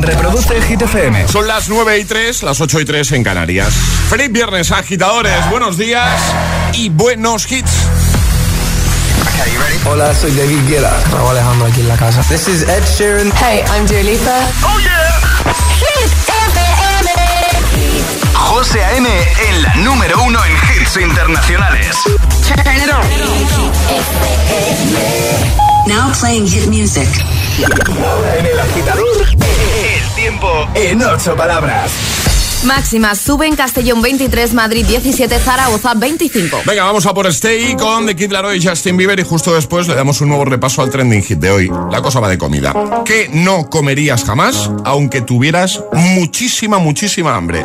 Reproduce Hit FM. Son las 9 y 3, las 8 y 3 en Canarias. Feliz viernes, agitadores. Buenos días y buenos hits. Hola, soy David Guetta. Raúl Alejandro aquí en la casa. This is Ed Sheeran. Hey, I'm Dua Lipa. Oh yeah. Hit FM. José A.M. en la número uno en hits internacionales. Turn it on. Now playing hit music. Ahora en el agitador, el tiempo en ocho palabras. Máxima sube en Castellón 23, Madrid 17, Zaragoza 25. Venga, vamos a por Stay con The Kid Laroi y Justin Bieber y justo después le damos un nuevo repaso al trending hit de hoy. La cosa va de comida. ¿Qué no comerías jamás aunque tuvieras muchísima, muchísima hambre?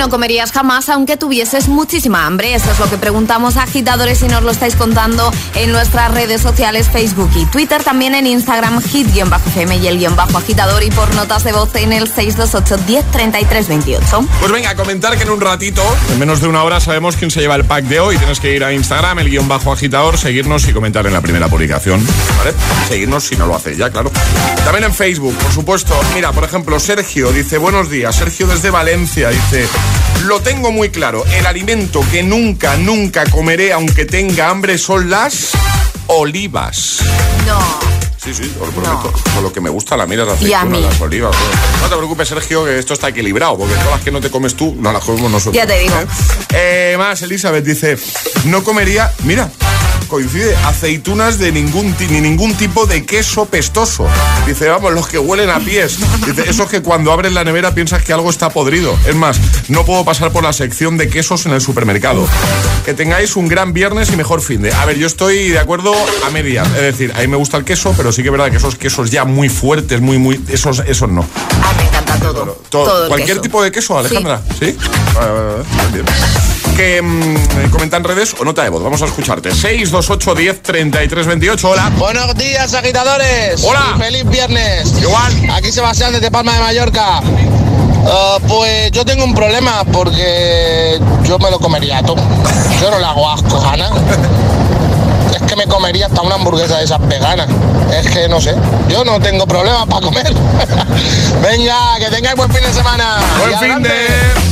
No comerías jamás aunque tuvieses muchísima hambre? Eso es lo que preguntamos a agitadores y nos lo estáis contando en nuestras redes sociales Facebook y Twitter, también en Instagram hit-fm y el guion bajo agitador y por notas de voz en el 628 10 28. Pues venga, comentar que en un ratito, en menos de una hora, sabemos quién se lleva el pack de hoy. Tienes que ir a Instagram, el guion bajo agitador, seguirnos y comentar en la primera publicación. ¿Vale? Seguirnos si no lo hace ya, claro. También en Facebook, por supuesto. Mira, por ejemplo, Sergio dice, buenos días. Sergio desde Valencia dice, lo tengo muy claro. El alimento que nunca, nunca comeré aunque tenga hambre son las olivas. No. Sí, sí, os lo prometo. Con lo que me gusta la mira las Y a aceitunas, mí. las olivas. No te preocupes, Sergio, que esto está equilibrado, porque todas las que no te comes tú, no las comemos nosotros. Ya te digo. ¿eh? Eh, más, Elizabeth dice, no comería, mira, coincide, aceitunas de ningún, ni ningún tipo de queso pestoso. Dice, vamos, los que huelen a pies. Dice, esos que cuando abres la nevera piensas que algo está podrido. Es más, no puedo pasar por la sección de quesos en el supermercado. Que tengáis un gran viernes y mejor fin de. A ver, yo estoy de acuerdo a medias. Es decir, a mí me gusta el queso, pero sí que es verdad que esos quesos ya muy fuertes, muy, muy. Esos, esos no. A mí me encanta todo. Todo- cualquier queso. tipo de queso, Alejandra. ¿Sí? Vale, vale, vale. Bien. Que mm, comenta en redes o nota de voz. Vamos a escucharte. 628 10 33 28. Hola. Buenos días, agitadores. Hola. Y feliz viernes. Igual. Aquí Sebastián desde Palma de Mallorca. Ah, pues yo tengo un problema porque yo me lo comería todo. Yo no le hago asco, Ana. Es que me comería hasta una hamburguesa de esas veganas. Es que no sé. Yo no tengo problema para comer. Venga, que tengáis buen fin de semana. Buen fin de.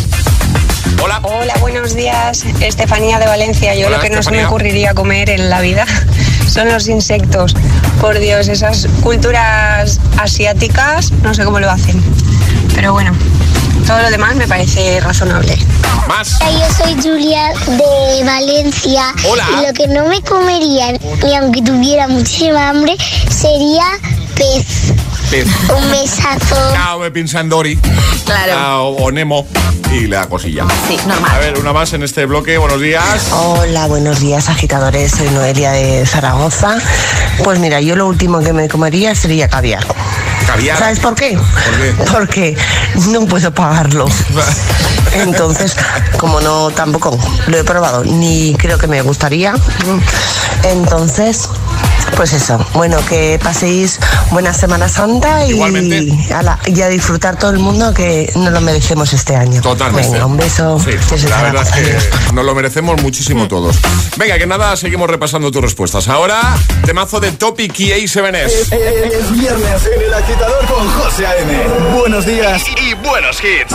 Hola. Hola, buenos días. Estefanía de Valencia. Yo Hola, lo que no se me ocurriría comer en la vida son los insectos. Por Dios, esas culturas asiáticas, no sé cómo lo hacen. Pero bueno, Todo lo demás me parece razonable. Más. Yo soy Julia de Valencia. Hola. Y lo que no me comería, ni aunque tuviera muchísima hambre, sería pez. Pez. Un besazo. Chao, Dory. Claro. Ah, o, Nemo. Y la cosilla. Sí, normal. A ver, una más en este bloque. Buenos días. Hola, buenos días agitadores, soy Noelia de Zaragoza. Pues mira, yo lo último que me comería sería caviar. Caviar. ¿Sabes por qué? qué? Porque no puedo pagarlo. Entonces, como no tampoco lo he probado, ni creo que me gustaría. Entonces, pues eso. Bueno, que paséis buena Semana Santa y, Igualmente. ala, y a disfrutar todo el mundo que nos lo merecemos este año. Totalmente. Venga, un beso. Sí, la verdad es que nos lo merecemos muchísimo todos. Venga, que nada, seguimos repasando tus respuestas. Ahora, temazo de Topic y A7S. Es viernes en el agitador con José A.M. Buenos días y, y buenos hits.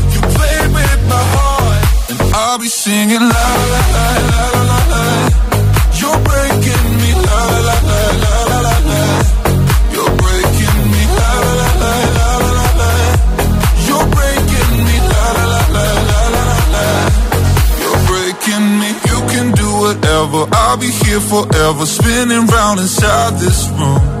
I'll be singing. You're breaking me. you You're breaking me. You can do whatever. I'll be here forever, spinning round inside this room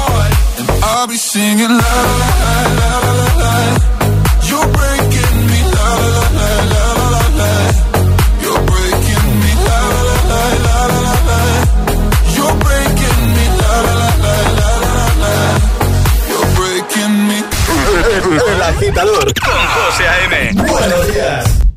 I'll be singing la la la la la la la. You're breaking me la la la la la la la. You're breaking me la la la la la la la. You're breaking me la la la la la la la. You're breaking me. El agitador con José A.M. Buenos días.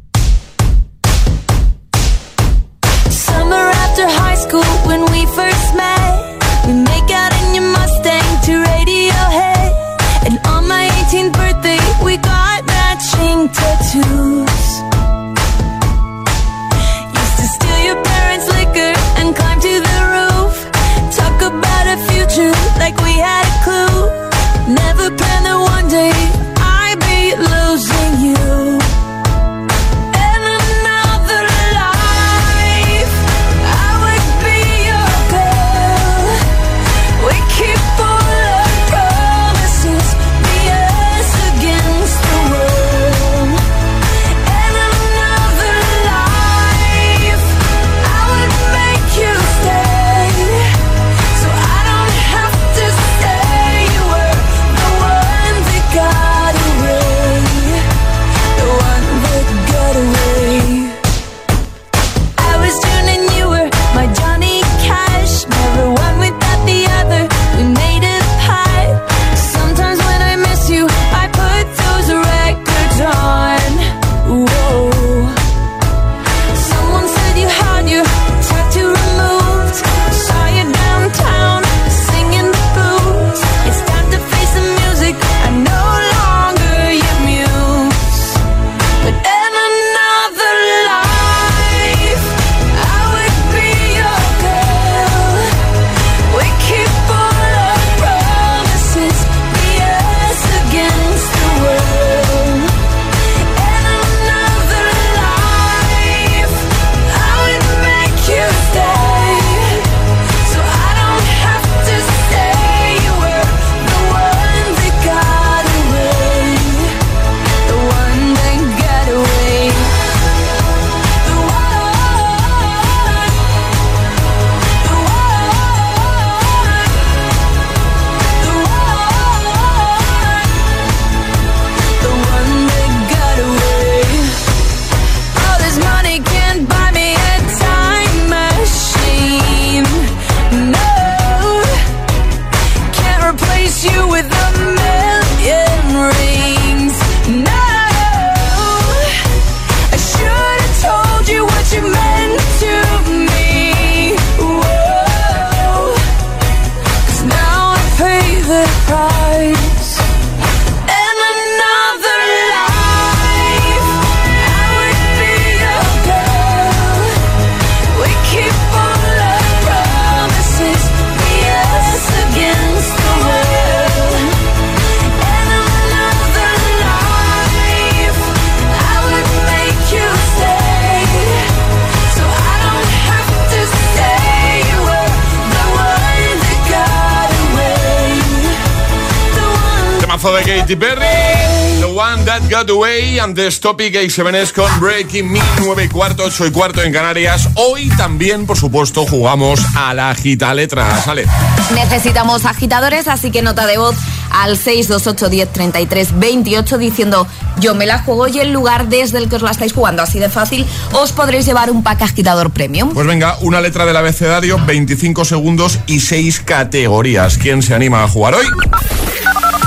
Temazo de Katy Perry, The One That Got Away, antes Topic A7S con Breaking Me, 9 y cuarto, 8 y cuarto en Canarias. Hoy también, por supuesto, jugamos a la gita letra. Sale. Necesitamos agitadores, así que nota de voz al 628 10 33 28 diciendo yo me la juego y el lugar desde el que os la estáis jugando. Así de fácil os podréis llevar un pack agitador premium. Pues venga, una letra del abecedario, 25 segundos y 6 categorías. ¿Quién se anima a jugar hoy?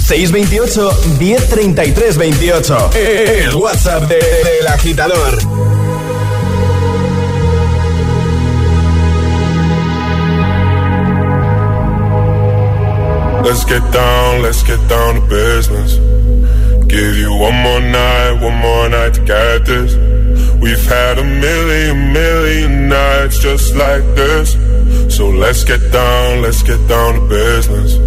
628 1033 28. El WhatsApp de- del agitador. Let's get down, let's get down to business. Give you one more night, one more night to get this. We've had a million, million nights just like this. So let's get down, let's get down to business.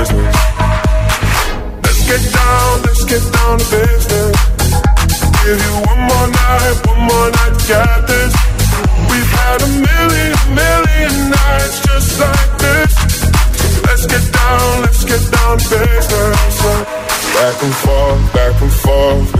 Let's get down, let's get down to business. Give you one more night, one more night get this. We've had a million, million nights just like this. Let's get down, let's get down to business. Back and forth, back and forth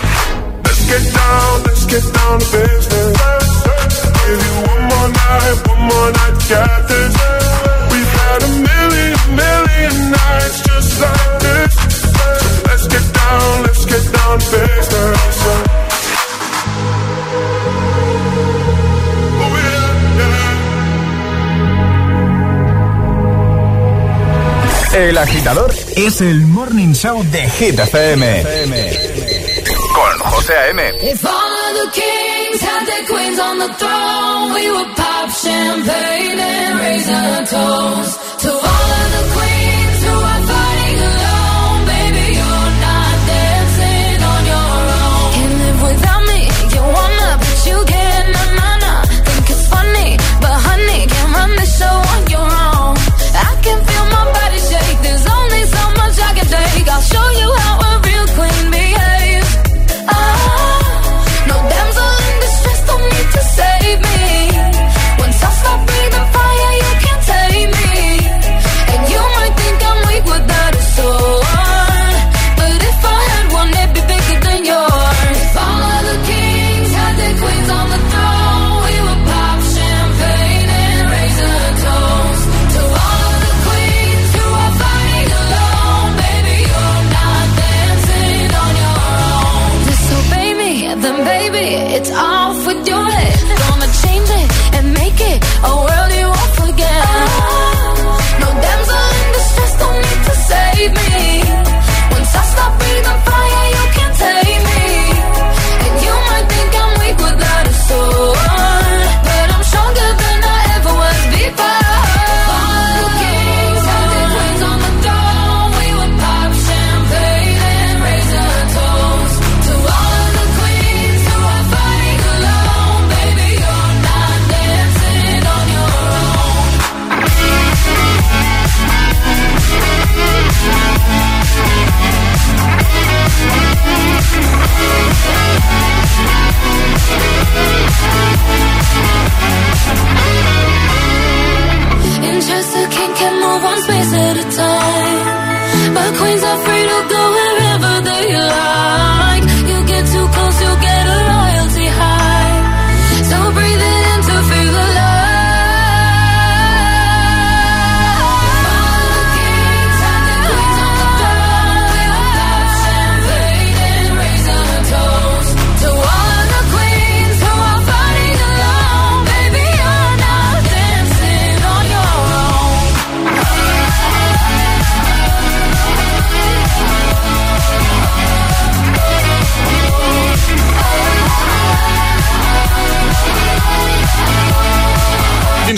Let's get down, let's get down to business. Give you one more night, one more night to get this. We've had a million, million nights just like this. So let's get down, let's get down to business. Oh, yeah, yeah. El agitador es el morning show de Hit FM. José A.M. If all of the kings had their queens on the throne, we would pop champagne and raise a toast to all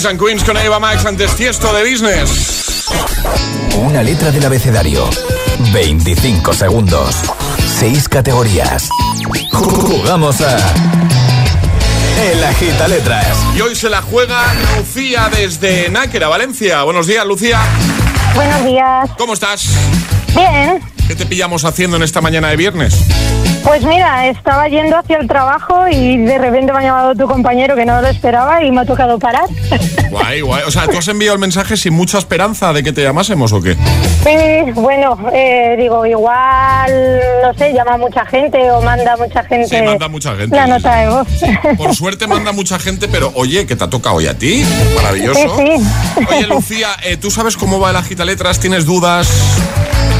Kings and Queens con Eva Max antes Tiesto de Business. Una letra del abecedario. 25 segundos. 6 categorías. Jugamos a. El Agita Letras. Y hoy se la juega Lucía desde Náquera, Valencia. Buenos días, Lucía. Buenos días. ¿Cómo estás? Bien. ¿Qué te pillamos haciendo en esta mañana de viernes? Pues mira, estaba yendo hacia el trabajo y de repente me ha llamado tu compañero que no lo esperaba y me ha tocado parar. Guay, guay. O sea, ¿tú has enviado el mensaje sin mucha esperanza de que te llamásemos o qué? Sí, bueno, eh, digo, igual, no sé, llama mucha gente o manda mucha gente. Sí, manda mucha gente. La nota de voz. Por suerte manda mucha gente, pero oye, que te ha tocado hoy a ti. Maravilloso. Sí, sí. Oye, Lucía, eh, ¿tú sabes cómo va el agita letras? ¿Tienes dudas?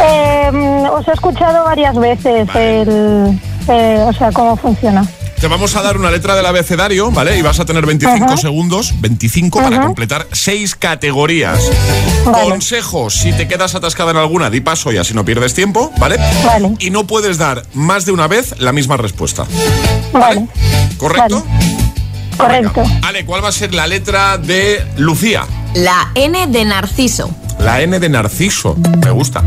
Eh, os he escuchado varias veces el, eh, o sea, cómo funciona. Te vamos a dar una letra del abecedario, ¿vale? Y vas a tener 25 Ajá. segundos, 25 para completar seis categorías. Vale. Consejo, si te quedas atascada en alguna, di paso y así no pierdes tiempo, ¿vale? Vale. Y no puedes dar más de una vez la misma respuesta. Vale, ¿Correcto? correcto. Ale, ¿cuál va a ser la letra de Lucía? La N de Narciso. La N de Narciso. Me gusta.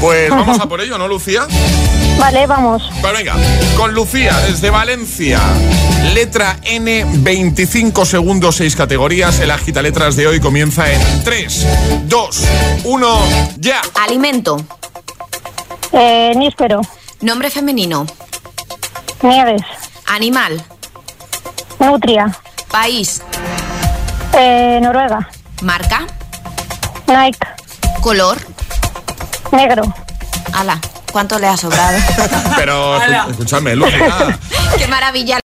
Pues vamos a por ello, ¿no, Lucía? Vale, vamos. Pues venga, con Lucía desde Valencia. Letra N, 25 segundos, 6 categorías. El agita letras de hoy comienza en 3, 2, 1, ya. Alimento. Eh, níspero, Nombre femenino. nieves, Animal. nutria, País. eh, Noruega, Marca. Nike, Color. negro. Ala, ¿cuánto le ha sobrado? Pero escúchame, Lucía. Qué maravilla